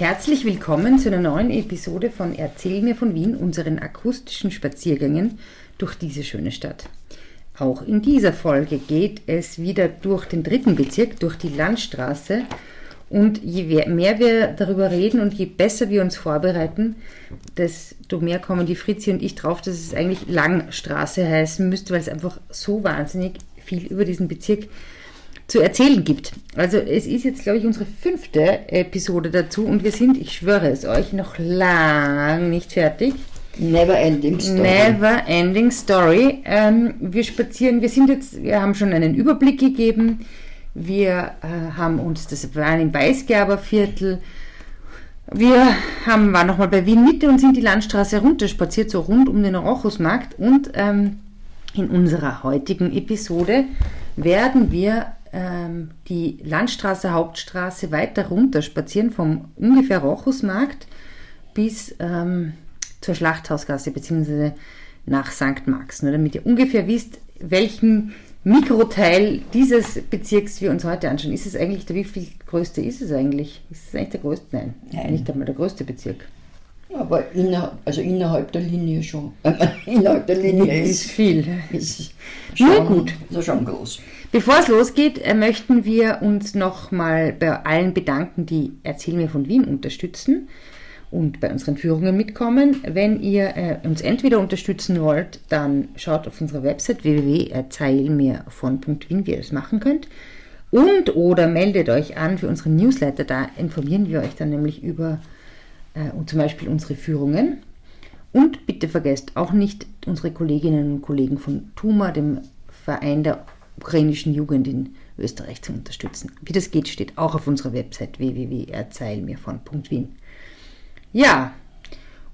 Herzlich willkommen zu einer neuen Episode von Erzähl mir von Wien, unseren akustischen Spaziergängen durch diese schöne Stadt. Auch in dieser Folge geht es wieder durch den dritten Bezirk, durch die Landstraße. Und je mehr wir darüber reden und je besser wir uns vorbereiten, desto mehr kommen die Fritzi und ich drauf, dass es eigentlich Langstraße heißen müsste, weil es einfach so wahnsinnig viel über diesen Bezirk zu erzählen gibt. Also es ist jetzt, glaube ich, unsere fünfte Episode dazu und wir sind, ich schwöre es euch, noch lang nicht fertig. Never ending story. Never ending story. Ähm, wir spazieren, wir sind jetzt, wir haben schon einen Überblick gegeben. Wir äh, haben uns, das war im Weißgerberviertel. Wir haben, waren nochmal bei Wien Mitte und sind die Landstraße runterspaziert, so rund um den Rochusmarkt. Und ähm, in unserer heutigen Episode werden wir ähm, die Landstraße, Hauptstraße weiter runter spazieren, vom ungefähr Rochusmarkt bis ähm, zur Schlachthausgasse bzw. nach St. Marx. Nur damit ihr ungefähr wisst, welchen Mikroteil dieses Bezirks wir uns heute anschauen. Ist es eigentlich, der wie viel größte ist es eigentlich? Ist es eigentlich der größte? Nein, Nein. nicht einmal der größte Bezirk. Aber inner, also innerhalb der Linie schon. Innerhalb der Linie ist, ist viel. Ist schon, Nur gut. Ist schon groß. Bevor es losgeht, äh, möchten wir uns nochmal bei allen bedanken, die Erzähl mir von Wien unterstützen und bei unseren Führungen mitkommen. Wenn ihr äh, uns entweder unterstützen wollt, dann schaut auf unsere Website www.erzählmirvon.wien, wie ihr das machen könnt. Und oder meldet euch an für unseren Newsletter, da informieren wir euch dann nämlich über äh, zum Beispiel unsere Führungen. Und bitte vergesst auch nicht unsere Kolleginnen und Kollegen von TUMA, dem Verein der ukrainischen Jugend in Österreich zu unterstützen. Wie das geht, steht auch auf unserer Website www.erzählmirvon.wien. Ja,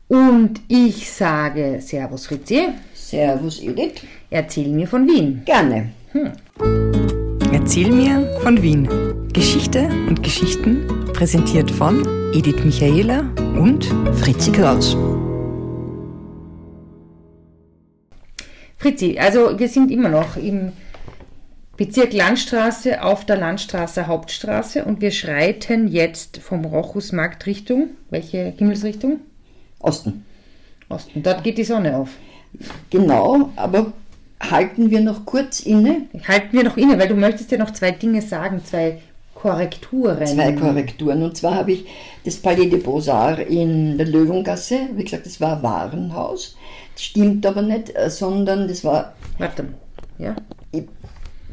und ich sage Servus Fritzi. Servus Edith. Erzähl mir von Wien. Gerne. Hm. Erzähl mir von Wien. Geschichte und Geschichten präsentiert von Edith Michaela und Fritzi Kraus. Fritzi, also wir sind immer noch im Bezirk Landstraße auf der Landstraße Hauptstraße und wir schreiten jetzt vom Rochusmarkt Richtung, welche Himmelsrichtung? Osten. Osten, dort geht die Sonne auf. Genau, aber halten wir noch kurz inne? Halten wir noch inne, weil du möchtest ja noch zwei Dinge sagen, zwei Korrekturen. Zwei Korrekturen. Und zwar habe ich das Palais de Beaux-Arts in der Löwengasse, wie gesagt, das war Warenhaus. Das stimmt aber nicht, äh, sondern das war. Warte, ja?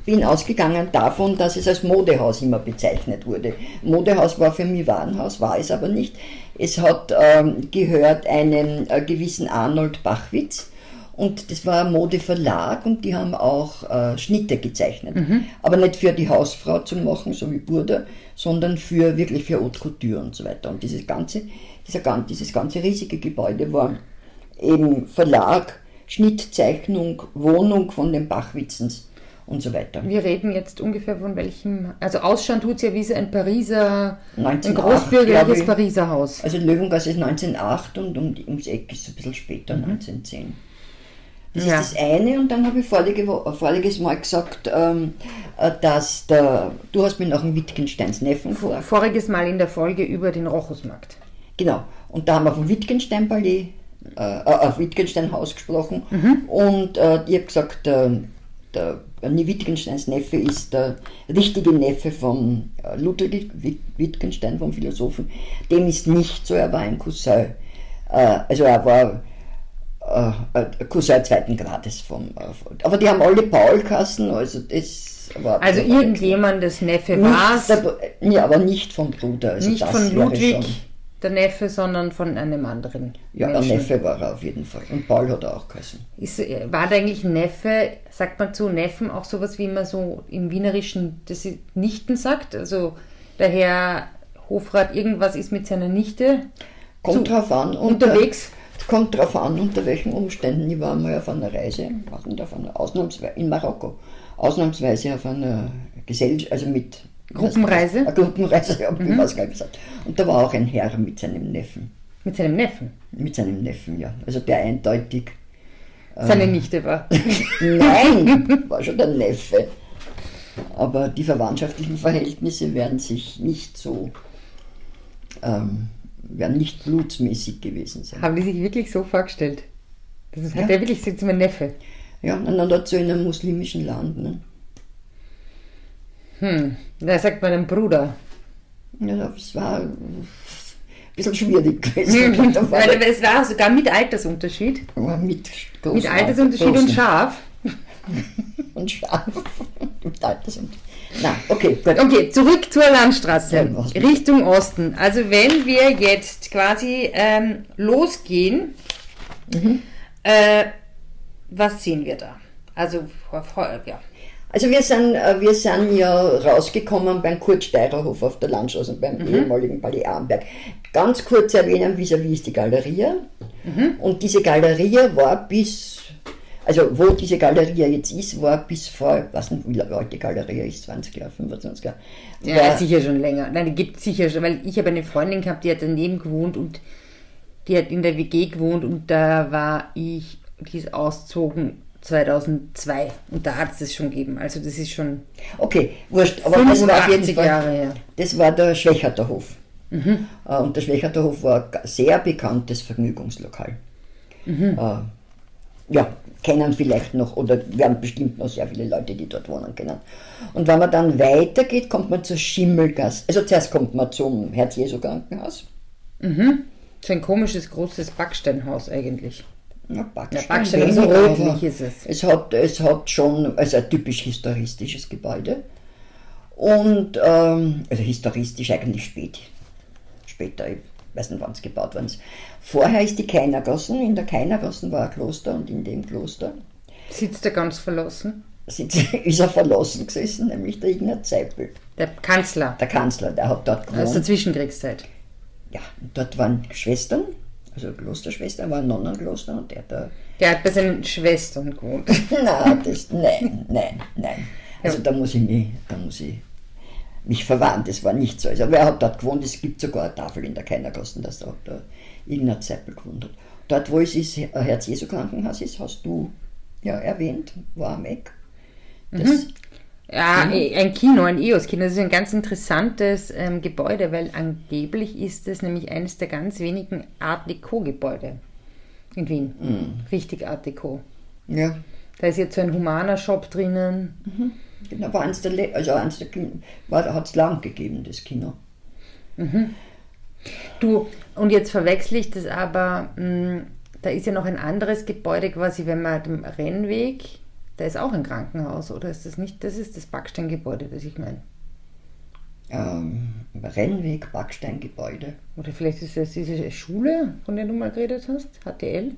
Bin ausgegangen davon, dass es als Modehaus immer bezeichnet wurde. Modehaus war für mich Warenhaus, war es aber nicht. Es hat ähm, gehört einem äh, gewissen Arnold Bachwitz und das war ein Modeverlag und die haben auch äh, Schnitte gezeichnet. Mhm. Aber nicht für die Hausfrau zu machen, so wie Burda, sondern für wirklich für Haute Couture und so weiter. Und dieses ganze, dieser, dieses ganze riesige Gebäude war eben Verlag, Schnittzeichnung, Wohnung von den Bachwitzens und so weiter. Wir reden jetzt ungefähr von welchem, also ausschauen tut es ja wie so ein Pariser, 1908, ein großbürgerliches Pariser Haus. Also Löwengasse ist 1908 und um, ums Eck ist es ein bisschen später, mhm. 1910. Das ja. ist das eine und dann habe ich vorige, voriges Mal gesagt, ähm, äh, dass der, du hast mir nach dem Wittgensteins Neffen vor. Voriges Mal in der Folge über den Rochusmarkt. Genau. Und da haben wir vom Wittgenstein-Palais, äh, äh, auf Wittgenstein-Haus gesprochen mhm. und äh, ich habe gesagt, äh, der Wittgensteins Neffe ist der richtige Neffe von äh, Ludwig Wittgenstein, vom Philosophen. Dem ist nicht so, er war ein Cousin. Äh, also er war äh, Cousin zweiten Grades vom. Aber die haben alle Paul-Kassen, also das war. Also irgendjemandes Neffe war es. Ja, aber nicht vom Bruder. Also nicht von Ludwig der Neffe, sondern von einem anderen. Ja, Menschen. der Neffe war er auf jeden Fall. Und Paul hat er auch geheißen. Ist, war da eigentlich Neffe, sagt man zu Neffen auch sowas, wie man so im Wienerischen das Nichten sagt? Also der Herr Hofrat irgendwas ist mit seiner Nichte kommt drauf an. Unterwegs? Unter, kommt drauf an, unter welchen Umständen. Ich war mal auf einer Reise, auf einer, ausnahmsweise, in Marokko, ausnahmsweise auf einer Gesellschaft, also mit Gruppenreise? Eine Gruppenreise, habe ich mhm. was gesagt. Und da war auch ein Herr mit seinem Neffen. Mit seinem Neffen? Mit seinem Neffen, ja. Also der eindeutig. Seine äh, Nichte war. Nein, war schon der Neffe. Aber die verwandtschaftlichen Verhältnisse werden sich nicht so ähm, werden nicht blutsmäßig gewesen sein. Haben die sich wirklich so vorgestellt? Das ist, Ja. hat der wirklich jetzt mein Neffe. Ja, und dann dazu in einem muslimischen Land. Ne? Hm. Da sagt man einem Bruder. Ja, das war ein bisschen schwierig gewesen. Weil es war sogar mit Altersunterschied. aber mit, Mit Altersunterschied und scharf. Und scharf. mit Altersunterschied. Na, okay, gut. Okay, zurück zur Landstraße, Ja, was- Richtung Osten. Also wenn wir jetzt quasi ähm, losgehen, äh, was sehen wir da? Also, ja. Also wir sind, äh, wir sind ja rausgekommen beim Kurt Steirerhof auf der Landstraße, beim ehemaligen Palais Arnberg. Ganz kurz erwähnen, vis-à-vis ist die Galerie. Und diese Galerie war bis, also wo diese Galerie jetzt ist, war bis vor, weiß nicht, wie lange die Galerie ist, 20 Jahre, 25 Jahre. Ja, war, sicher schon länger. Nein, die gibt sicher schon, weil ich habe eine Freundin gehabt, die hat daneben gewohnt und die hat in der WG gewohnt und da war ich, die ist ausgezogen 2002 und da hat es das schon gegeben. Also das ist schon okay, wurscht, aber das war auf jeden 85 Fall, Jahre her. das war der Schwächerter Hof. Äh, Und der Schwächerter Hof war ein sehr bekanntes Vergnügungslokal. Äh, ja, kennen vielleicht noch oder werden bestimmt noch sehr viele Leute, die dort wohnen, kennen. Und wenn man dann weitergeht, kommt man zur Schimmelgasse. Also zuerst kommt man zum Herz-Jesu-Krankenhaus. So ein komisches, großes Backsteinhaus eigentlich. Ja, Backstein, Backstein, so weniger, rötlich ist es. Es hat, es hat schon, also ein typisch historistisches Gebäude. Und, ähm, also historistisch eigentlich spät. Später, ich weiß nicht, wann es gebaut worden ist. Vorher ist die Keinergassen. In der Keinergassen war ein Kloster und in dem Kloster Sitzt er ganz verlassen. sitzt, ist er verlassen gesessen, nämlich der Ignaz Seipel. Der Kanzler Der Kanzler, der hat dort aus der gewohnt. Zwischenkriegszeit. Ja, dort waren Schwestern, also Klosterschwestern, war ein Nonnenkloster und der hat da Der hat bei seinen Schwestern gewohnt. Nein, das, nein, nein, nein. Also da muss ich mich, da muss ich mich verwahren, das war nicht so. Also, aber er hat dort gewohnt, es gibt sogar eine Tafel in der Keinergassen, dass da der Ignaz Seppel gewohnt hat. Dort, wo es ist, Herz-Jesu-Krankenhaus ist, hast du ja erwähnt, war am Eck. Das, Ja, eh, ein Kino, ein EOS-Kino, das ist ein ganz interessantes ähm, Gebäude, weil angeblich ist es nämlich eines der ganz wenigen Art Deco-Gebäude in Wien. Richtig Art Deco. Ja, Da ist jetzt so ein humaner Shop drinnen. genau, war eins der, Le- also eins der Kino, hat es lang gegeben, das Kino. Du, und jetzt verwechsel ich das aber, mh, da ist ja noch ein anderes Gebäude quasi, wenn man dem Rennweg, da ist auch ein Krankenhaus, oder ist das nicht, das ist das Backsteingebäude, das ich meine. Ähm, Rennweg, Backsteingebäude. Oder vielleicht ist das diese Schule, von der du mal geredet hast, HTL?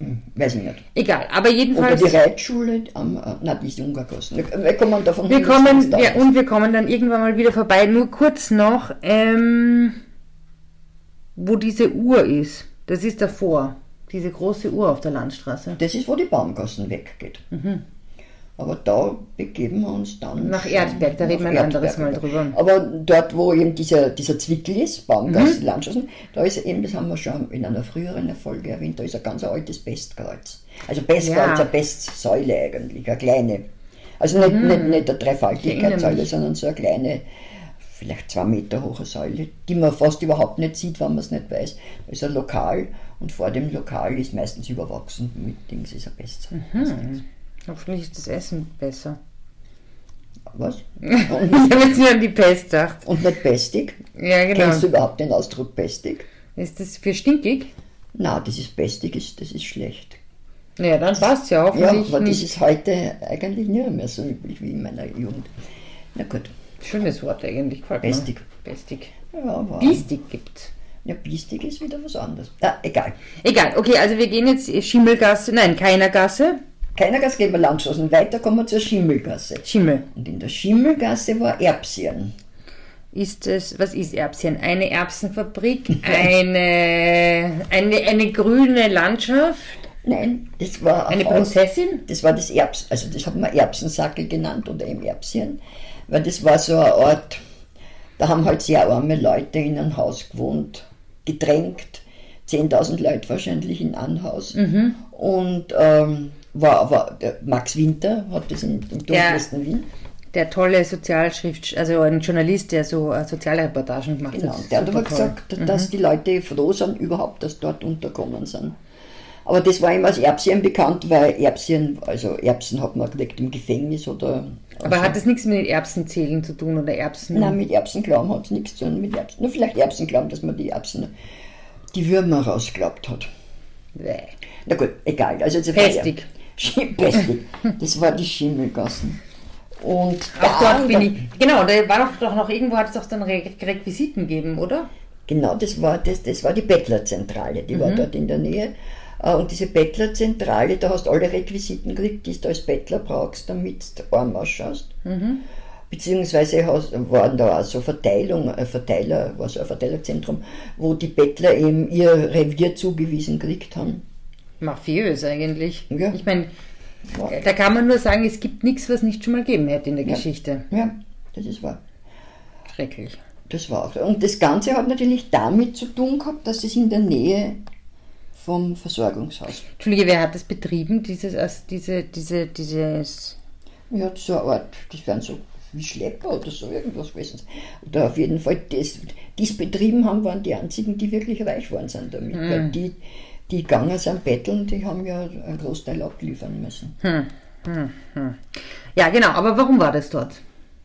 Hm, weiß ich nicht. Egal, aber Oder jedenfalls. die Reitschule am, äh, nein, ist Ungarkosten. Wir, wir kommen davon Wir kommen, ja, und wir kommen dann irgendwann mal wieder vorbei. Nur kurz noch, ähm, wo diese Uhr ist. Das ist davor. Diese große Uhr auf der Landstraße. Das ist, wo die Baumgassen weggeht. Aber da begeben wir uns dann. Mhm. Nach Erdberg, da reden wir ein anderes Mal drüber. Aber dort, wo eben dieser, dieser Zwickel ist, Mhm. Baumgasse, Landstraßen, da ist eben, das haben wir schon in einer früheren Folge erwähnt, da ist ein ganz altes Pestkreuz. Also Pestkreuz, Ja. eine Pestsäule eigentlich, eine kleine. Also nicht, nicht, nicht eine Mhm. Dreifaltigkeitssäule, sondern so eine kleine, vielleicht zwei Meter hohe Säule, die man fast überhaupt nicht sieht, wenn man es nicht weiß. Da ist ein Lokal und vor dem Lokal ist meistens überwachsen mit Dings, ist eine Pestsäule. Mhm. Hoffentlich ist das Essen besser. Was? Ich habe jetzt nur an die Pest gedacht. Und nicht pestig. Ja, Kennst du genau. überhaupt den Ausdruck pestig? Ist das für stinkig? Na, das ist pestig, ist, das ist schlecht. Ja, dann passt ja Ja, hoffentlich aber das nicht. ist heute eigentlich nicht mehr so üblich wie in meiner Jugend. Na gut, Schönes Wort eigentlich, gefällt mir. Pestig. Pestig. ja, aber Biestig gibt's. ja, biestig ist wieder was anderes. Ah, egal. Egal, okay, also wir gehen jetzt Schimmelgasse, nein, keiner Gasse, Keiner Gas geben wir Landstraßen. Weiter kommen wir zur Schimmelgasse. Schimmel. Und in der Schimmelgasse war Erbsien. Ist es, was ist Erbsien? Eine Erbsenfabrik, eine, eine, eine grüne Landschaft, Nein, das war ein eine. Prinzessin? Das war das Erbs, also das hat man Erbsensackel genannt oder eben Erbsien, weil das war so ein Ort, da haben halt sehr arme Leute in einem Haus gewohnt, gedrängt, 10.000 Leute wahrscheinlich in einem Haus. Und ähm, war, war der Max Winter hat das im, im dunkelsten Wien. der tolle Sozialschrift, also ein Journalist, der so äh, Sozialreportagen gemacht Genau, hat. der hat aber gesagt, dass die Leute froh sind überhaupt, dass dort unterkommen sind. Aber das war ihm als Erbsen bekannt, weil Erbsen, also Erbsen hat man gekriegt im Gefängnis oder. Aber hat das nichts mit Erbsenzählen zu tun oder Erbsen? Nein, mit Erbsenglauben hat es nichts zu tun. Mit Erbsen. Nur vielleicht Erbsenglauben, dass man die Erbsen, die Würmer rausgeglaubt hat. Bäh. Na gut, egal. Also das war ja- Pestig. Schim- Pestig. Das war die Schimmelgassen. Und Auch da- dort bin ich. Genau, da war doch, doch noch irgendwo hat es doch dann Re Requisiten gegeben, oder? Genau, das war, das, das war die Bettlerzentrale, die Mhm. war dort in der Nähe. Äh, Und diese Bettlerzentrale, da hast du alle Requisiten gekriegt, die du als Bettler brauchst, damit du arm ausschaust. Mhm. Beziehungsweise waren da auch so Verteilung, ein Verteiler, war so ein Verteilerzentrum, wo die Bettler eben ihr Revier zugewiesen gekriegt haben. Mafiös eigentlich. Ja. Ich meine, Ja. da kann man nur sagen, es gibt nichts, was nicht schon mal gegeben hätte in der Ja. Geschichte. Ja, das ist wahr. Schrecklich. Das war auch. Und das Ganze hat natürlich damit zu tun gehabt, dass es in der Nähe vom Versorgungshaus Entschuldige, wer hat das betrieben, dieses, also diese, diese, dieses. Ja, so eine Art, das wären so wie Schlepper oder so irgendwas gewesen. Oder auf jeden Fall, das, die es betrieben haben, waren die einzigen, die wirklich reich waren sind damit. Weil die, die gegangen sind betteln, die haben ja einen Großteil abliefern müssen. Ja, genau, aber warum war das dort?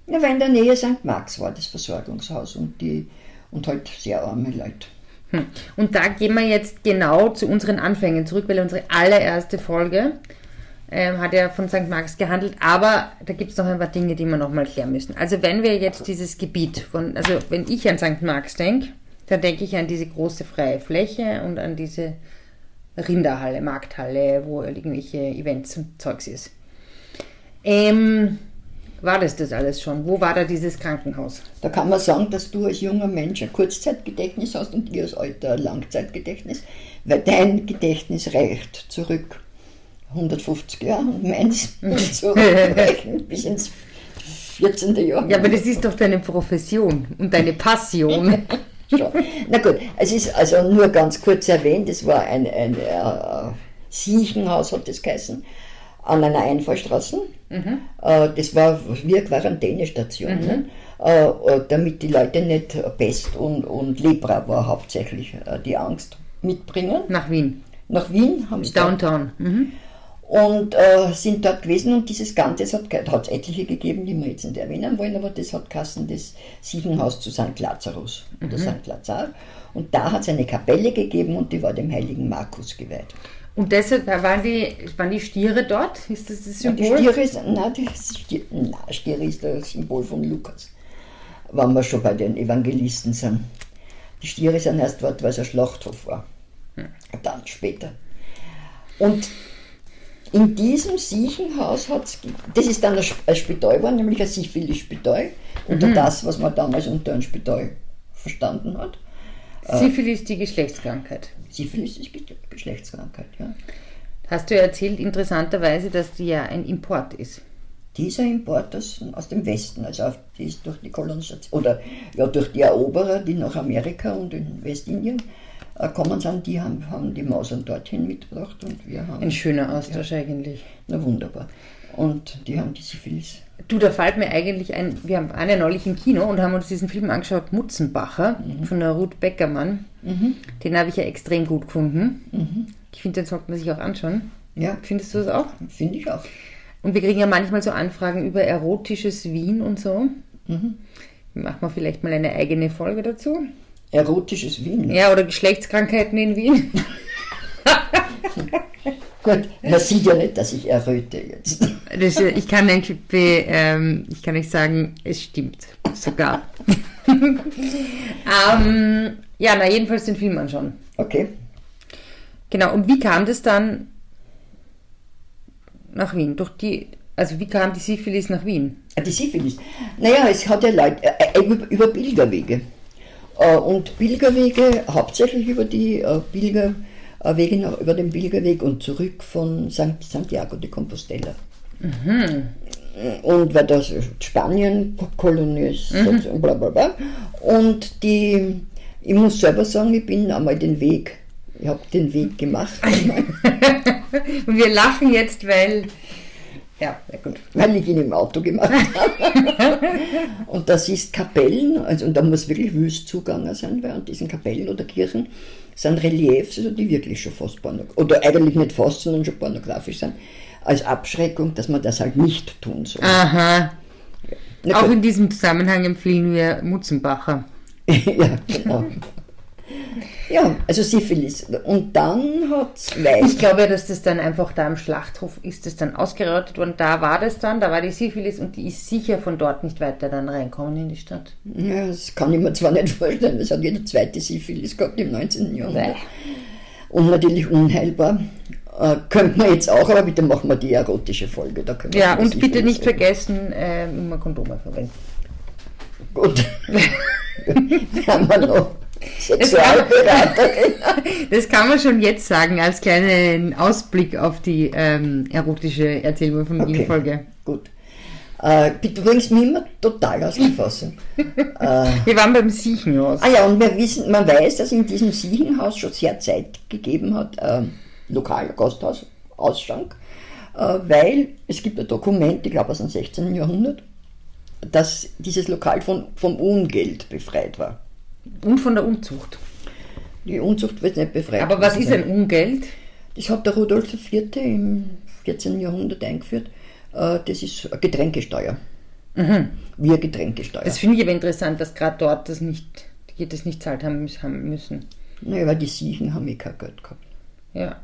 Ja, weil in der Nähe St. Marx war das Versorgungshaus und die und halt sehr arme Leute. Hm. Und da gehen wir jetzt genau zu unseren Anfängen zurück, weil unsere allererste Folge ähm, hat ja von St. Marx gehandelt, aber da gibt es noch ein paar Dinge, die wir nochmal klären müssen. Also wenn wir jetzt dieses Gebiet von, also wenn ich an St. Marx denke, dann denke ich an diese große freie Fläche und an diese Rinderhalle, Markthalle, wo irgendwelche Events und Zeugs ist. Ähm, war das das alles schon? Wo war da dieses Krankenhaus? Da kann man sagen, dass du als junger Mensch ein Kurzzeitgedächtnis hast und ich als alter ein Langzeitgedächtnis, weil dein Gedächtnis reicht zurück 150 Jahre und meins zurückreichen bis ins 14. Jahrhundert. Ja, aber das ist doch deine Profession und deine Passion. Na gut, es ist also nur ganz kurz erwähnt, es war ein, ein äh, Siechenhaus, hat das geheißen, an einer Einfallstraße. Äh, das war wie eine Quarantänestation, ne? äh, äh, damit die Leute nicht Pest und, und Lepra war hauptsächlich die Angst mitbringen. Nach Wien. Nach Wien haben sie Downtown. Mhm. und äh, sind dort gewesen und dieses Ganze, es hat es etliche gegeben, die wir jetzt nicht erwähnen wollen, aber das hat Kassen das Siechenhaus zu St. Lazarus oder St. Lazar und da hat es eine Kapelle gegeben und die war dem heiligen Markus geweiht. Und deshalb waren die, waren die Stiere dort? Ist das das Und die Symbol? Stiere ist, nein, das Stier, nein, Stiere ist das Symbol von Lukas, wenn wir schon bei den Evangelisten sind. Die Stiere sind erst dort, weil es ein Schlachthof war. Dann später. Und in diesem Siechenhaus hat es, das ist dann ein Sp- ein Spital geworden, nämlich ein Syphilis-Spital, unter das, was man damals unter einem Spital verstanden hat. Syphilis, die Geschlechtskrankheit. Syphilis ist Ge- Geschlechtskrankheit, ja. Hast du ja erzählt, interessanterweise, dass die ja ein Import ist. Dieser Import aus, aus dem Westen, also auf, die ist durch die Kolonisation, oder ja, durch die Eroberer, die nach Amerika und in Westindien äh, kommen sind, die haben, haben die Masern dorthin mitgebracht und wir haben, Ein schöner Austausch eigentlich. na wunderbar, und die haben die Syphilis. Du, da fällt mir eigentlich ein, wir haben eine neulich im Kino und haben uns diesen Film angeschaut, Mutzenbacher, von der Ruth Beckermann. Den habe ich ja extrem gut gefunden. Ich finde, den sollte man sich auch anschauen. Ja, Findest du das auch? finde ich auch. Und wir kriegen ja manchmal so Anfragen über erotisches Wien und so. Machen wir vielleicht mal eine eigene Folge dazu. Erotisches Wien. Ja, oder Geschlechtskrankheiten in Wien. Gut, man sieht ja nicht, dass ich erröte jetzt. Das, ich, kann be, ähm, ich kann nicht sagen, es stimmt. Sogar. ähm, ja, na, jedenfalls den Film anschauen. Okay. Genau, und wie kam das dann nach Wien? Durch die, also wie kam die Syphilis nach Wien? Ah, Die Syphilis. Naja, es hat ja Leute, äh, äh, über, über Pilgerwege. Äh, und Pilgerwege, hauptsächlich über die äh, Pilgerwege, nach, über den Pilgerweg und zurück von St. Santiago de Compostela. Und weil das Spanien Kolonie ist, und bla bla bla. Und die, ich muss selber sagen, ich bin einmal den Weg, ich habe den Weg gemacht. wir lachen jetzt, weil Ja, sehr gut. weil ich ihn im Auto gemacht habe. und das ist Kapellen, also und da muss wirklich wüst zugangen sein, weil an diesen Kapellen oder Kirchen sind Reliefs, also die wirklich schon fast pornografisch, oder eigentlich nicht fast, sondern schon pornografisch sind, als Abschreckung, dass man das halt nicht tun soll. Aha. Na Auch in diesem Zusammenhang empfehlen wir Mutzenbacher. ja, genau. Ja, also Syphilis. Und dann hat es Ich glaube, dass das dann einfach da im Schlachthof ist das dann ausgerottet worden. Da war das dann, da war die Syphilis und die ist sicher von dort nicht weiter dann reinkommen in die Stadt. Ja, das kann ich mir zwar nicht vorstellen, das hat jeder zweite Syphilis gehabt im 19. Jahrhundert. Und natürlich unheilbar. Äh, könnte man jetzt auch, aber bitte machen wir die erotische Folge. Da Ja, und bitte nicht reden. vergessen, äh, immer Kondome verwenden. Gut. Wir haben wir noch Sexualberaterin. Das kann man schon jetzt sagen, als kleinen Ausblick auf die ähm, erotische Erzählung von Okay. Folge. Gut. Äh, du bringst mich immer total aus der Fassung. Wir waren beim Siechenhaus. Ah ja, und wir wissen, man weiß, dass in diesem Siechenhaus schon sehr Zeit gegeben hat, äh, Lokal, Gasthaus, Ausschank, äh, weil es gibt ein Dokument, ich glaube aus dem 16. Jahrhundert, dass dieses Lokal von, vom Ungeld befreit war. Und von der Unzucht. Die Unzucht wird nicht befreit. Aber was ist ein Ungeld? Das hat der Rudolf IV. im 14. Jahrhundert eingeführt. Äh, das ist eine Getränkesteuer. Wir Getränkesteuer. Das finde ich aber interessant, dass gerade dort das nicht, die das nicht zahlt haben, müssen- haben müssen. naja, weil die Siechen haben eh kein Geld gehabt. Ja.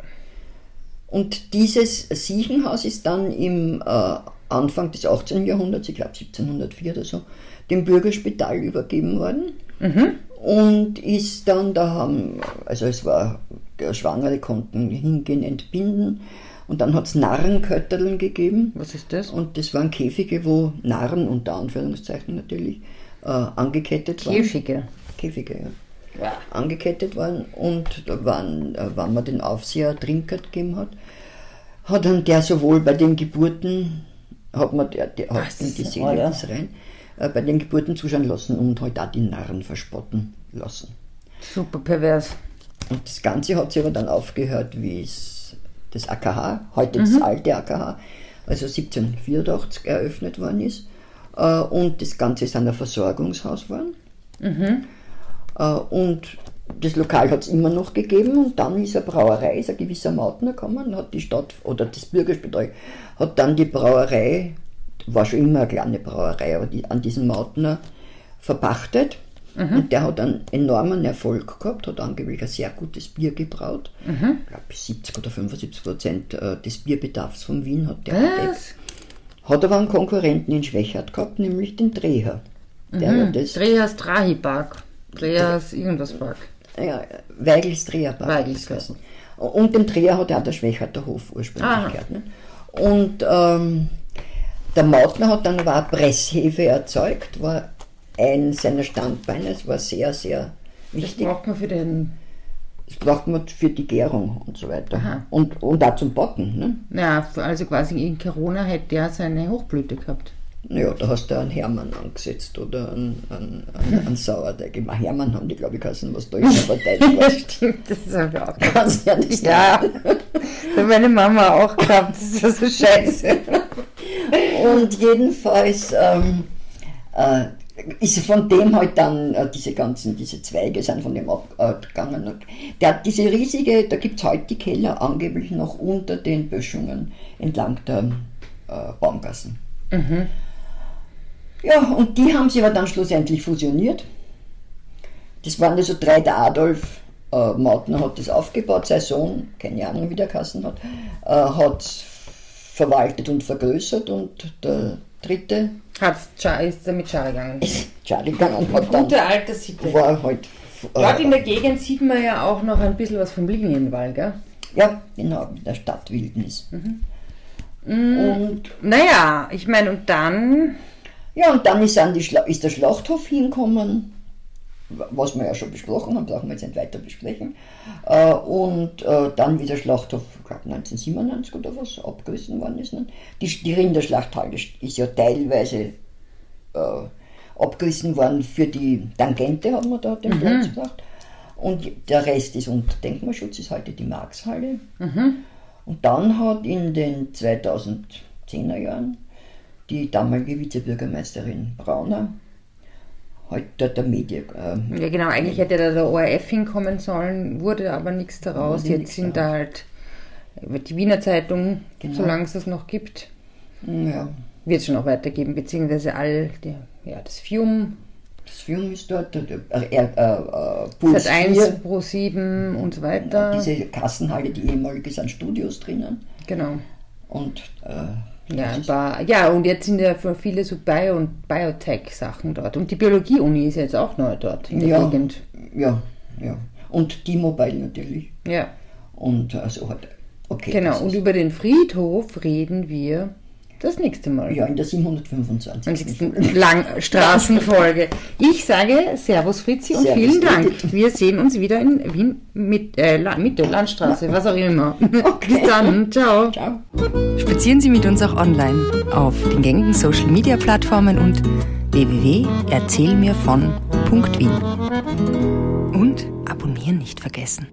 Und dieses Siechenhaus ist dann im äh, Anfang des 18. Jahrhunderts, ich glaube 1704 oder so, dem Bürgerspital übergeben worden. Und ist dann, da haben, also es war, der Schwangere konnten hingehen, entbinden. Und dann hat es Narrenkötterln gegeben. Was ist das? Und das waren Käfige, wo Narren, unter Anführungszeichen natürlich, äh, angekettet waren. Käfige. Käfige, ja Ja. angekettet worden und waren, äh, wenn man den Aufseher Trinkgeld gegeben hat, hat dann der sowohl bei den Geburten, hat man der, der hat in die Seele bis rein, bei den Geburten zuschauen lassen und halt auch die Narren verspotten lassen. Super pervers. Und das Ganze hat sich aber dann aufgehört, wie es das AKH, heute das alte AKH, also 1784 eröffnet worden ist. Äh, Und das Ganze ist dann ein Versorgungshaus geworden. Äh, Und das Lokal hat es immer noch gegeben und dann ist eine Brauerei, ist ein gewisser Mautner gekommen, hat die Stadt oder das Bürgerspital hat dann die Brauerei, war schon immer eine kleine Brauerei, aber die, an diesen Mautner verpachtet. Und der hat einen enormen Erfolg gehabt, hat angeblich ein sehr gutes Bier gebraut. Ich glaube, 70 oder 75 Prozent äh, des Bierbedarfs von Wien hat der gedeckt. Was? Hat aber einen Konkurrenten in Schwächert gehabt, nämlich den Dreher. Der Mhm. das, Drehers Drahi-Park. Drehers irgendwas Park. ja, Weigels Dreherpark. Weigels, das heißen. Und dem Dreher hat auch der Schwächerter Hof ursprünglich Aha. gehört. Ne? Und ähm, der Mautner hat dann aber auch Presshefe erzeugt, war ein seiner Standbeine, es war sehr, sehr Das wichtig. braucht man für den. Das braucht man für die Gärung und so weiter. Aha. Und, und auch zum Backen. Ne? Ja, also quasi in Corona hätte der seine Hochblüte gehabt. Naja, da hast du einen Hermann angesetzt oder einen, einen, einen, einen Sauerteig. Meine, Hermann haben die, glaube ich, geheißen, was Deutsch aber Deutsch war. Stimmt, das habe ich auch gehabt. Kannst ja nicht Ja, das hat meine Mama auch gehabt. Das ist ja so scheiße. Und jedenfalls ähm, äh, ist von dem halt dann äh, diese ganzen, diese Zweige sind von dem abgegangen. Und der hat diese riesige, da gibt es heute die Keller angeblich noch unter den Böschungen entlang der äh, Baumgassen. Ja, und die haben sie aber dann schlussendlich fusioniert. Das waren also drei, der Adolf äh, Mautner hat das aufgebaut, sein Sohn, keine Ahnung wie der Kassen hat, äh, hat verwaltet und vergrößert und der dritte Hat's, ist er mit Schar gegangen. ist Charlie gegangen und hat dann, Gute alte Sitte. war halt, Dort in äh, der Gegend sieht man ja auch noch ein bisschen was vom Linienwall, gell? ja, genau, in der Stadtwildnis. Und Naja, ich meine, und dann. Ja, und dann ist, an die Schla ist der Schlachthof hinkommen, was wir ja schon besprochen haben, brauchen wir jetzt nicht weiter besprechen. Äh, und äh, dann, wie der Schlachthof, ich glaube 1997 oder was, abgerissen worden ist. Ne? Die, die Rinderschlachthalle ist ja teilweise äh, abgerissen worden für die Tangente, haben wir da den Platz gebracht. Und der Rest ist unter Denkmalschutz, ist heute die Markshalle. Und dann hat in den 2002 10er Jahren. Die damalige Vizebürgermeisterin Brauner, heute der Medien. Äh, ja, genau, eigentlich hätte da der ORF hinkommen sollen, wurde aber nichts daraus. Jetzt sind da halt die Wiener Zeitung, genau. solange es das noch gibt. Ja. Wird es schon auch weitergeben, beziehungsweise all die, ja, das Fium. Das Fium ist dort, äh, äh, äh, Puls 1, Pro 7 und so weiter. Ja, diese Kassenhalle, die ehemalige, sind Studios drinnen. Genau. Und äh, ja, paar, ja, und jetzt sind ja viele so Bio- und Biotech-Sachen dort. Und die Biologie-Uni ist jetzt auch neu dort in der ja, Gegend. Ja, ja. Und T-Mobile natürlich. Ja. Und also hat, okay. Genau, und über den Friedhof reden wir das nächste Mal. Ja, in der 725. Langstraßenfolge. Ich sage Servus Fritzi und Servus, vielen Dank. Wir sehen uns wieder in Wien mit, äh, Mitte, Landstraße, was auch immer. Okay. Bis dann. Ciao. Ciao. Spazieren Sie mit uns auch online auf den gängigen Social Media Plattformen und www.erzählmirvon.wien. Und abonnieren nicht vergessen.